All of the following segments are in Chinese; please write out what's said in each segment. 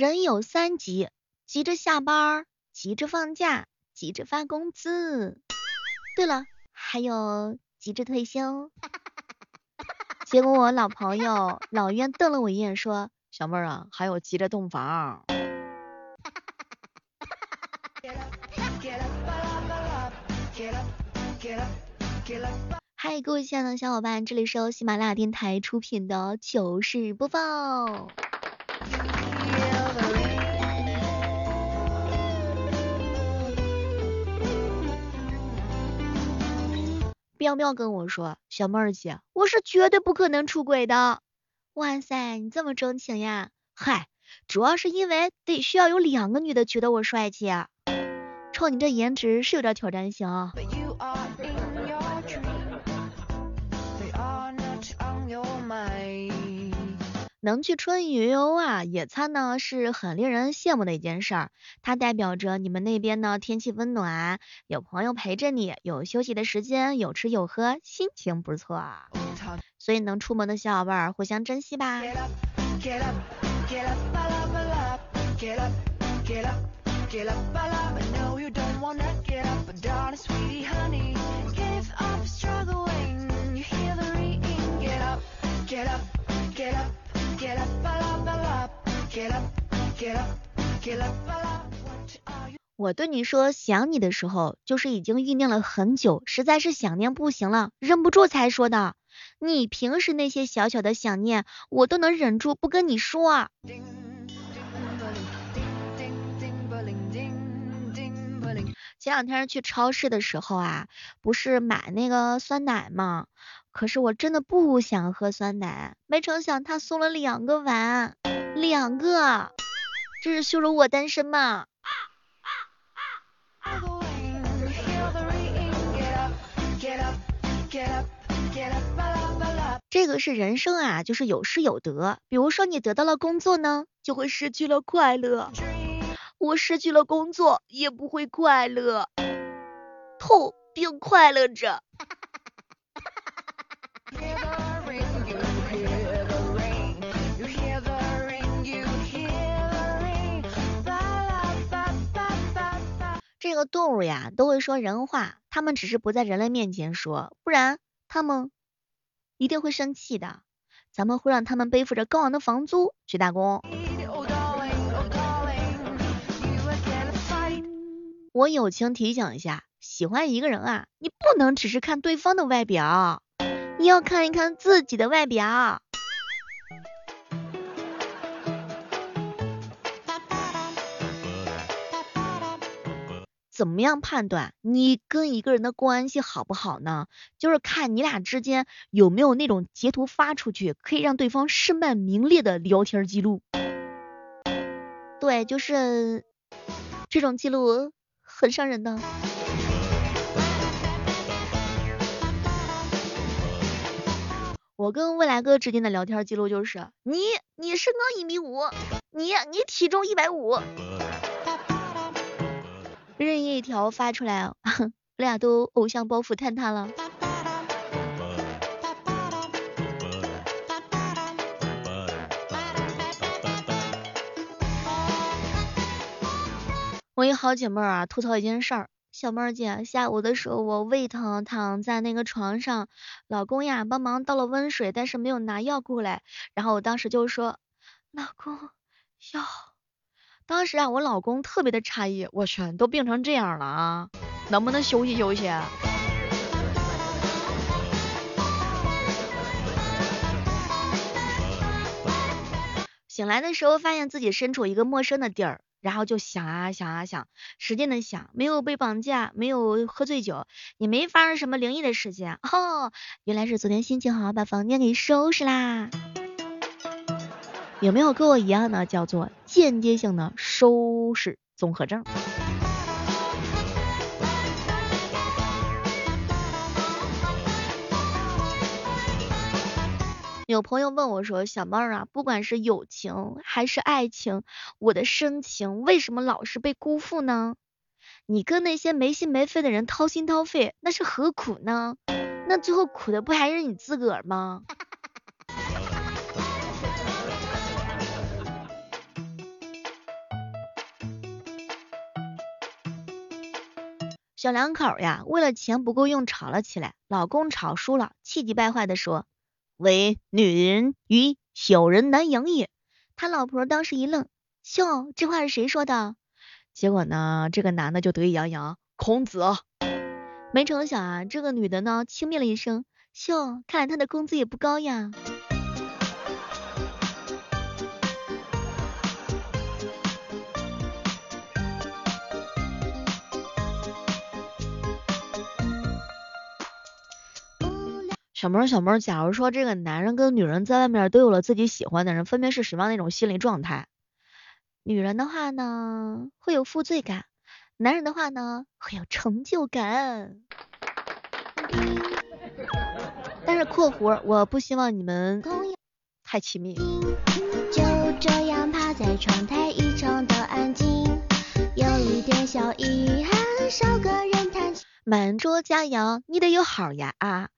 人有三急：急着下班，急着放假，急着发工资。对了，还有急着退休。结果我老朋友老冤瞪了我一眼，说：“小妹儿啊，还有急着洞房。”嗨，各位亲爱的小伙伴，这里是由喜马拉雅电台出品的糗事播报。妙妙跟我说：“小妹儿姐，我是绝对不可能出轨的。”哇塞，你这么钟情呀？嗨，主要是因为得需要有两个女的觉得我帅气啊。瞅你这颜值是有点挑战性啊。能去春游啊，野餐呢是很令人羡慕的一件事儿，它代表着你们那边呢天气温暖，有朋友陪着你，有休息的时间，有吃有喝，心情不错。所以能出门的小伙伴互相珍惜吧。我对你说想你的时候，就是已经酝酿了很久，实在是想念不行了，忍不住才说的。你平时那些小小的想念，我都能忍住不跟你说。前两天去超市的时候啊，不是买那个酸奶吗？可是我真的不想喝酸奶，没成想他送了两个碗，两个，这是羞辱我单身吗？这个是人生啊，就是有失有得。比如说你得到了工作呢，就会失去了快乐。我失去了工作，也不会快乐，痛并快乐着。动物呀，都会说人话，它们只是不在人类面前说，不然它们一定会生气的。咱们会让他们背负着高昂的房租去打工。我友情提醒一下，喜欢一个人啊，你不能只是看对方的外表，你要看一看自己的外表。怎么样判断你跟一个人的关系好不好呢？就是看你俩之间有没有那种截图发出去可以让对方身败名裂的聊天记录。对，就是这种记录。很伤人的。我跟未来哥之间的聊天记录就是：你你身高一米五，你你体重一百五，任意一条发出来，我俩都偶像包袱坍塌了。我一好姐妹啊，吐槽一件事儿，小妹儿姐，下午的时候我胃疼，躺在那个床上，老公呀帮忙倒了温水，但是没有拿药过来，然后我当时就说，老公药，当时啊我老公特别的诧异，我去，都病成这样了啊，能不能休息休息？醒来的时候发现自己身处一个陌生的地儿。然后就想啊想啊想，使劲的想，没有被绑架，没有喝醉酒，也没发生什么灵异的事情。哦，原来是昨天心情好，把房间给收拾啦。有没有跟我一样的叫做间接性的收拾综合症？有朋友问我说：“小妹儿啊，不管是友情还是爱情，我的深情为什么老是被辜负呢？你跟那些没心没肺的人掏心掏肺，那是何苦呢？那最后苦的不还是你自个儿吗？”小两口呀，为了钱不够用吵了起来。老公吵输了，气急败坏的说：“唯女人与小人难养也。”他老婆当时一愣：“哟，这话是谁说的？”结果呢，这个男的就得意洋洋：“孔子。”没成想啊，这个女的呢，轻蔑了一声：“哟，看来他的工资也不高呀。”小萌小萌，假如说这个男人跟女人在外面都有了自己喜欢的人，分别是什么样的一种心理状态？女人的话呢，会有负罪感；男人的话呢，会有成就感。但是括弧，我不希望你们太亲密。就这样趴在窗台，异常的安静，有一点小遗憾，少个人谈满桌佳肴，你得有好呀啊！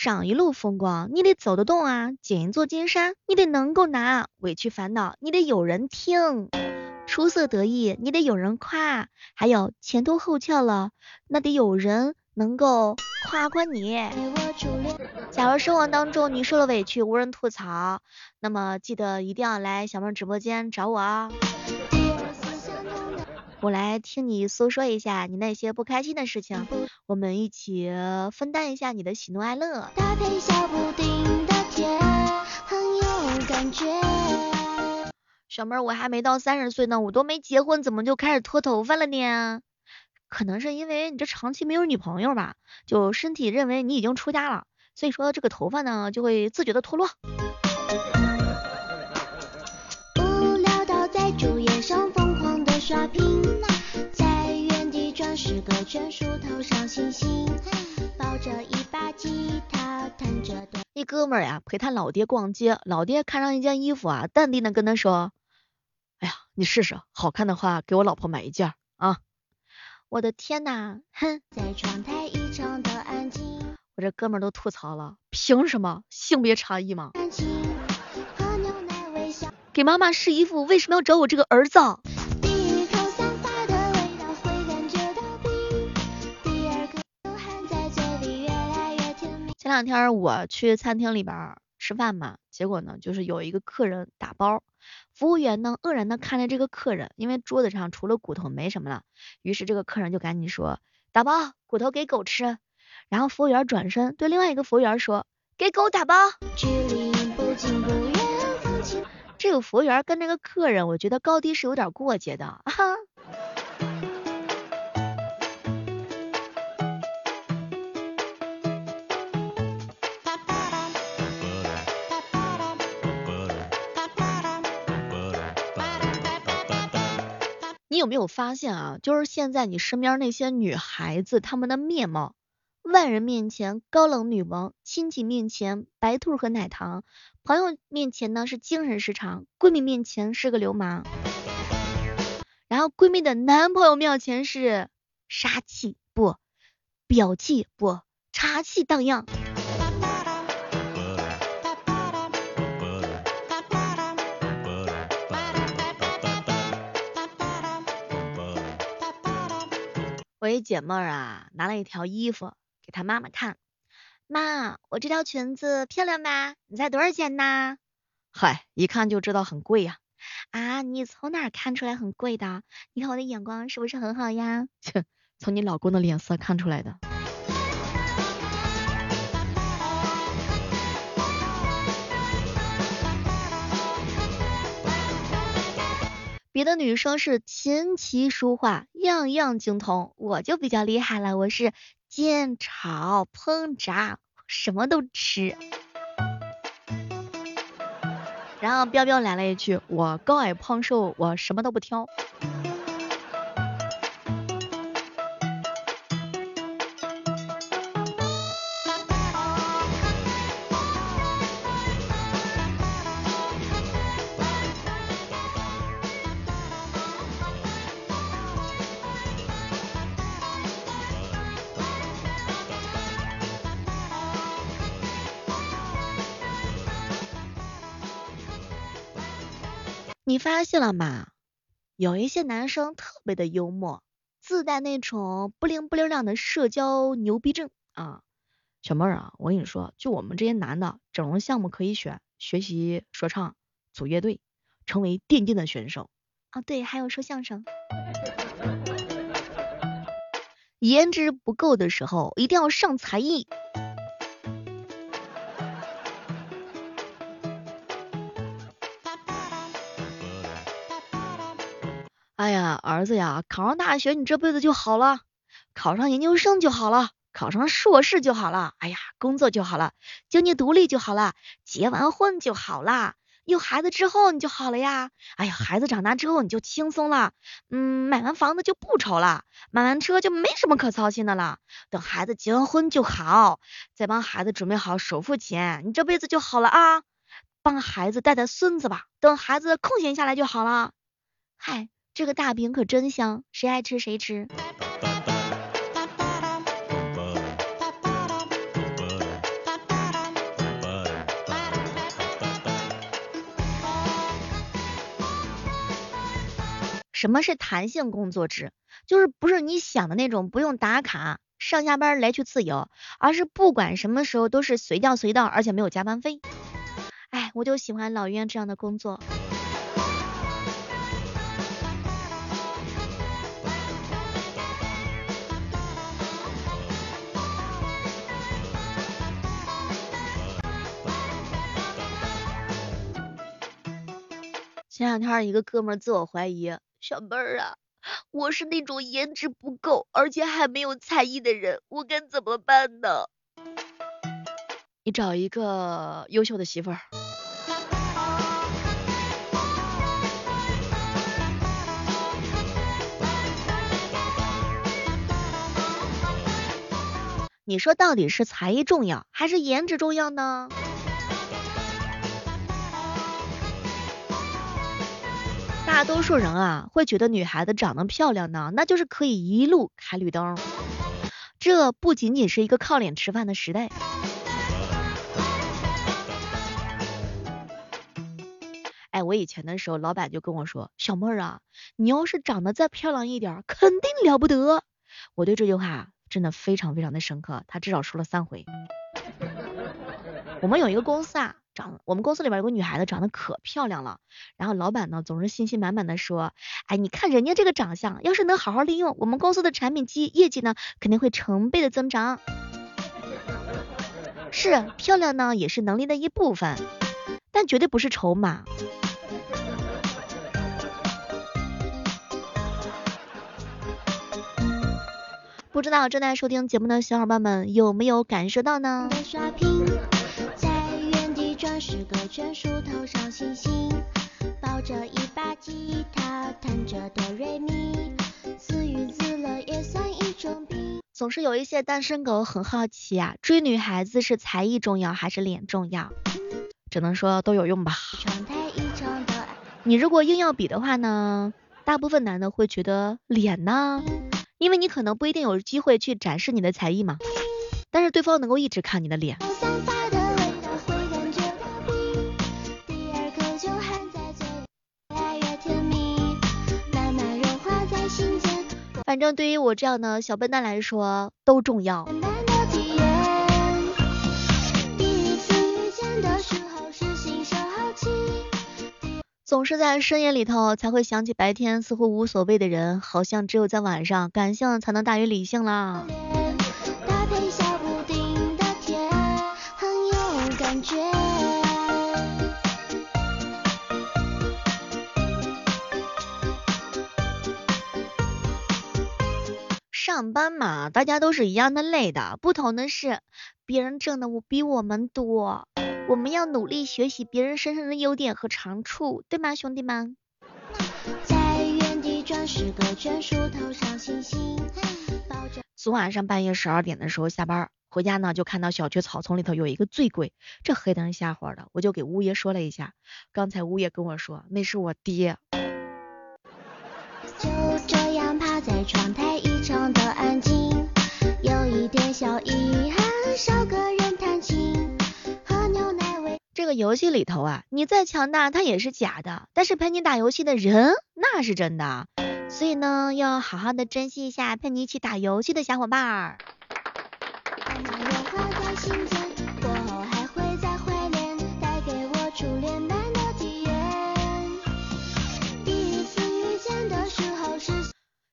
赏一路风光，你得走得动啊；捡一座金山，你得能够拿；委屈烦恼，你得有人听；出色得意，你得有人夸；还有前凸后翘了，那得有人能够夸夸你。假如生活当中你受了委屈，无人吐槽，那么记得一定要来小妹直播间找我啊。我来听你诉说一下你那些不开心的事情，我们一起分担一下你的喜怒哀乐。小妹儿，我还没到三十岁呢，我都没结婚，怎么就开始脱头发了呢？可能是因为你这长期没有女朋友吧，就身体认为你已经出家了，所以说这个头发呢就会自觉的脱落。疯狂的刷屏。十个圈数头上星星，抱着一把吉他，弹着。一哥们儿呀，陪他老爹逛街，老爹看上一件衣服啊，淡定的跟他说：“哎呀，你试试，好看的话给我老婆买一件啊。”我的天呐，哼！在窗台异常的安静。我这哥们儿都吐槽了，凭什么性别差异吗？给妈妈试衣服，为什么要找我这个儿子？前两天我去餐厅里边吃饭嘛，结果呢，就是有一个客人打包，服务员呢愕然的看着这个客人，因为桌子上除了骨头没什么了，于是这个客人就赶紧说打包骨头给狗吃，然后服务员转身对另外一个服务员说给狗打包。这个服务员跟那个客人，我觉得高低是有点过节的，哈。你有没有发现啊？就是现在你身边那些女孩子，她们的面貌，外人面前高冷女王，亲戚面前白兔和奶糖，朋友面前呢是精神失常，闺蜜面前是个流氓，然后闺蜜的男朋友面前是杀气不，表气不，茶气荡漾。我一姐妹儿啊，拿了一条衣服给她妈妈看，妈，我这条裙子漂亮吧？你猜多少钱呢？嗨，一看就知道很贵呀。啊，你从哪看出来很贵的？你看我的眼光是不是很好呀？切，从你老公的脸色看出来的。别的女生是琴棋书画样样精通，我就比较厉害了，我是煎炒烹炸什么都吃。然后彪彪来了一句，我高矮胖瘦我什么都不挑。你发现了吗？有一些男生特别的幽默，自带那种不灵不灵亮的社交牛逼症啊。小妹儿啊，我跟你说，就我们这些男的，整容项目可以选学习说唱、组乐队、成为电竞的选手啊，对，还有说相声。颜值不够的时候，一定要上才艺。哎呀，儿子呀，考上大学你这辈子就好了，考上研究生就好了，考上硕士就好了。哎呀，工作就好了，经济独立就好了，结完婚就好了。有孩子之后你就好了呀，哎呀，孩子长大之后你就轻松了，嗯，买完房子就不愁了，买完车就没什么可操心的了。等孩子结完婚就好，再帮孩子准备好首付钱，你这辈子就好了啊。帮孩子带带孙子吧，等孩子空闲下来就好了。嗨，这个大饼可真香，谁爱吃谁吃。什么是弹性工作制？就是不是你想的那种不用打卡，上下班来去自由，而是不管什么时候都是随叫随到，而且没有加班费。哎，我就喜欢老袁这样的工作。前两天一个哥们自我怀疑。小妹儿啊，我是那种颜值不够，而且还没有才艺的人，我该怎么办呢？你找一个优秀的媳妇儿。你说到底是才艺重要，还是颜值重要呢？大多数人啊，会觉得女孩子长得漂亮呢，那就是可以一路开绿灯。这不仅仅是一个靠脸吃饭的时代。哎，我以前的时候，老板就跟我说，小妹儿啊，你要是长得再漂亮一点，肯定了不得。我对这句话真的非常非常的深刻，他至少说了三回。我们有一个公司啊。长，我们公司里边有个女孩子长得可漂亮了，然后老板呢总是信心满满的说，哎，你看人家这个长相，要是能好好利用，我们公司的产品绩业绩呢肯定会成倍的增长。是，漂亮呢也是能力的一部分，但绝对不是筹码。不知道正在收听节目的小伙伴们有没有感受到呢？刷屏是个全树头上星星，抱着一把吉他，弹着哆瑞咪，自娱自乐也算一种病。总是有一些单身狗很好奇啊，追女孩子是才艺重要还是脸重要？只能说都有用吧。你如果硬要比的话呢，大部分男的会觉得脸呢，因为你可能不一定有机会去展示你的才艺嘛，但是对方能够一直看你的脸。反正对于我这样的小笨蛋来说都重要。总是在深夜里头才会想起白天似乎无所谓的人，好像只有在晚上感性才能大于理性啦。上班嘛，大家都是一样的累的，不同的是，别人挣的我比我们多，我们要努力学习别人身上的优点和长处，对吗，兄弟们？昨晚上半夜十二点的时候下班回家呢，就看到小区草丛里头有一个醉鬼，这黑灯瞎火的，我就给物业说了一下，刚才物业跟我说那是我爹。个游戏里头啊，你再强大，它也是假的，但是陪你打游戏的人，那是真的。所以呢，要好好的珍惜一下陪你一起打游戏的小伙伴儿。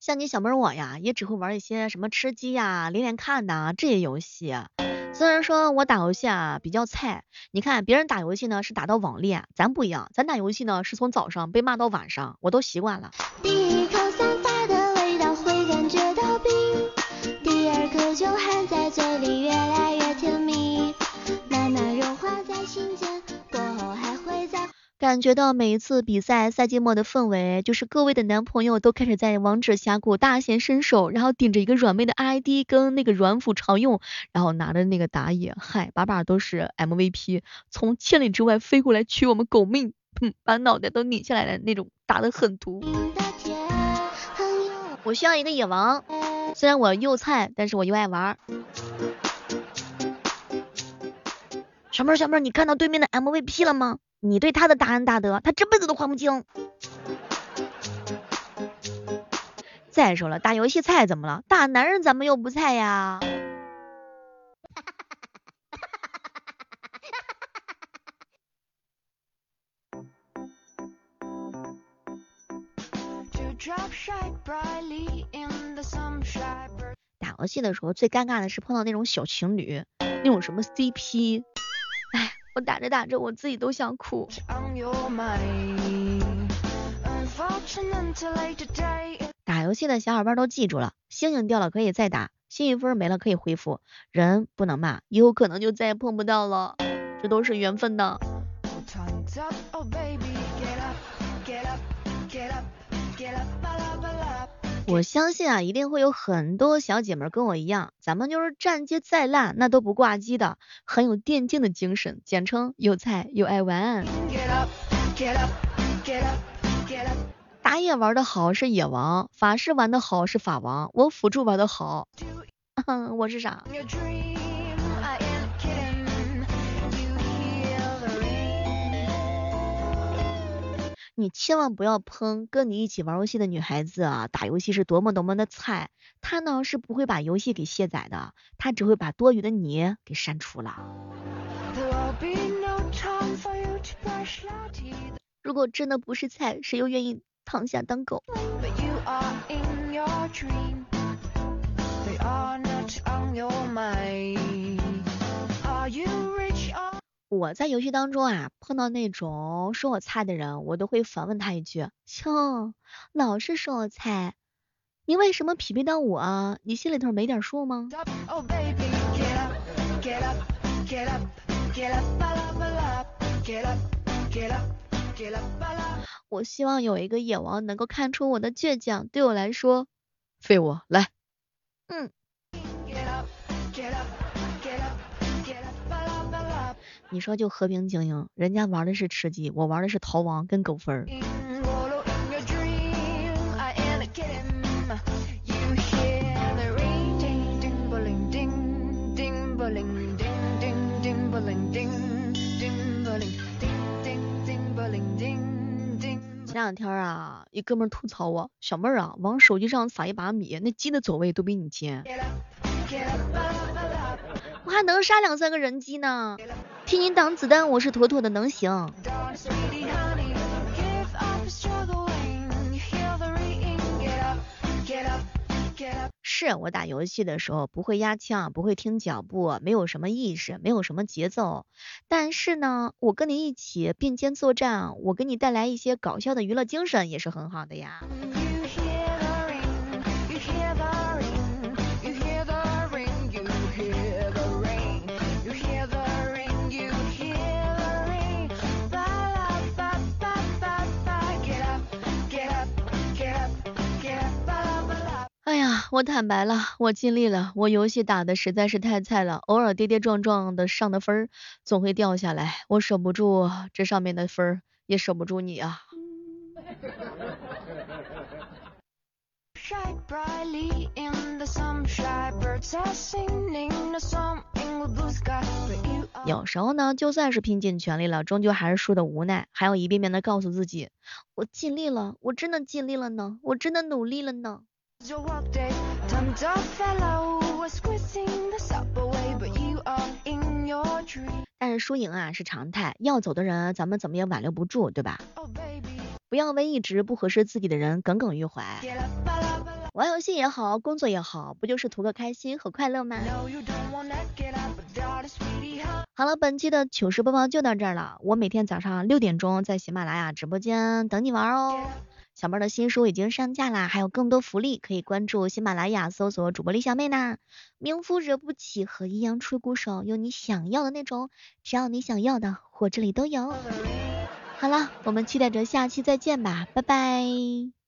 像你小妹我呀，也只会玩一些什么吃鸡呀、连连看呐这些游戏。虽然说我打游戏啊比较菜，你看别人打游戏呢是打到网恋，咱不一样，咱打游戏呢是从早上被骂到晚上，我都习惯了。第一口散发的味道会感觉到冰，第二口就含在嘴里越来感觉到每一次比赛赛季末的氛围，就是各位的男朋友都开始在王者峡谷大显身手，然后顶着一个软妹的 ID 跟那个软辅常用，然后拿着那个打野，嗨，把把都是 MVP，从千里之外飞过来取我们狗命，把脑袋都拧下来的那种，打的很毒。我需要一个野王，虽然我又菜，但是我又爱玩。小妹儿，小妹儿，你看到对面的 MVP 了吗？你对他的大恩大德，他这辈子都还不清。再说了，打游戏菜怎么了？大男人怎么又不菜呀？打游戏的时候最尴尬的是碰到那种小情侣，那种什么 CP。我打着打着，我自己都想哭。打游戏的小伙伴都记住了，星星掉了可以再打，幸运分没了可以恢复，人不能骂，以后可能就再也碰不到了，这都是缘分的。我相信啊，一定会有很多小姐妹跟我一样，咱们就是战绩再烂，那都不挂机的，很有电竞的精神，简称有菜又爱玩。打野玩的好是野王，法师玩的好是法王，我辅助玩的好，我是啥？你千万不要喷跟你一起玩游戏的女孩子啊！打游戏是多么多么的菜，她呢是不会把游戏给卸载的，她只会把多余的你给删除了。如果真的不是菜，谁又愿意躺下当狗？我在游戏当中啊，碰到那种说我菜的人，我都会反问他一句：哟，老是说我菜，你为什么匹配到我？你心里头没点数吗？我希望有一个野王能够看出我的倔强，对我来说，废物来，嗯。你说就和平精英，人家玩的是吃鸡，我玩的是逃亡跟狗分儿。前两天啊，一哥们吐槽我，小妹儿啊，往手机上撒一把米，那鸡的走位都比你尖。我还能杀两三个人机呢，替你挡子弹，我是妥妥的能行。是我打游戏的时候不会压枪，不会听脚步，没有什么意识，没有什么节奏。但是呢，我跟你一起并肩作战，我给你带来一些搞笑的娱乐精神也是很好的呀。我坦白了，我尽力了，我游戏打的实在是太菜了，偶尔跌跌撞撞的上的分儿总会掉下来，我守不住这上面的分儿，也守不住你啊。有时候呢，就算是拼尽全力了，终究还是输的无奈，还要一遍遍的告诉自己，我尽力了，我真的尽力了呢，我真的努力了呢。但是输赢啊是常态，要走的人咱们怎么也挽留不住，对吧？不要为一直不合适自己的人耿耿于怀。玩游戏也好，工作也好，不就是图个开心和快乐吗？好了，本期的糗事播报就到这儿了。我每天早上六点钟在喜马拉雅直播间等你玩哦。小妹的新书已经上架啦，还有更多福利，可以关注喜马拉雅搜索主播李小妹呢。名夫惹不起和阴阳吹鼓手，有你想要的那种，只要你想要的，我这里都有。好了，我们期待着下期再见吧，拜拜。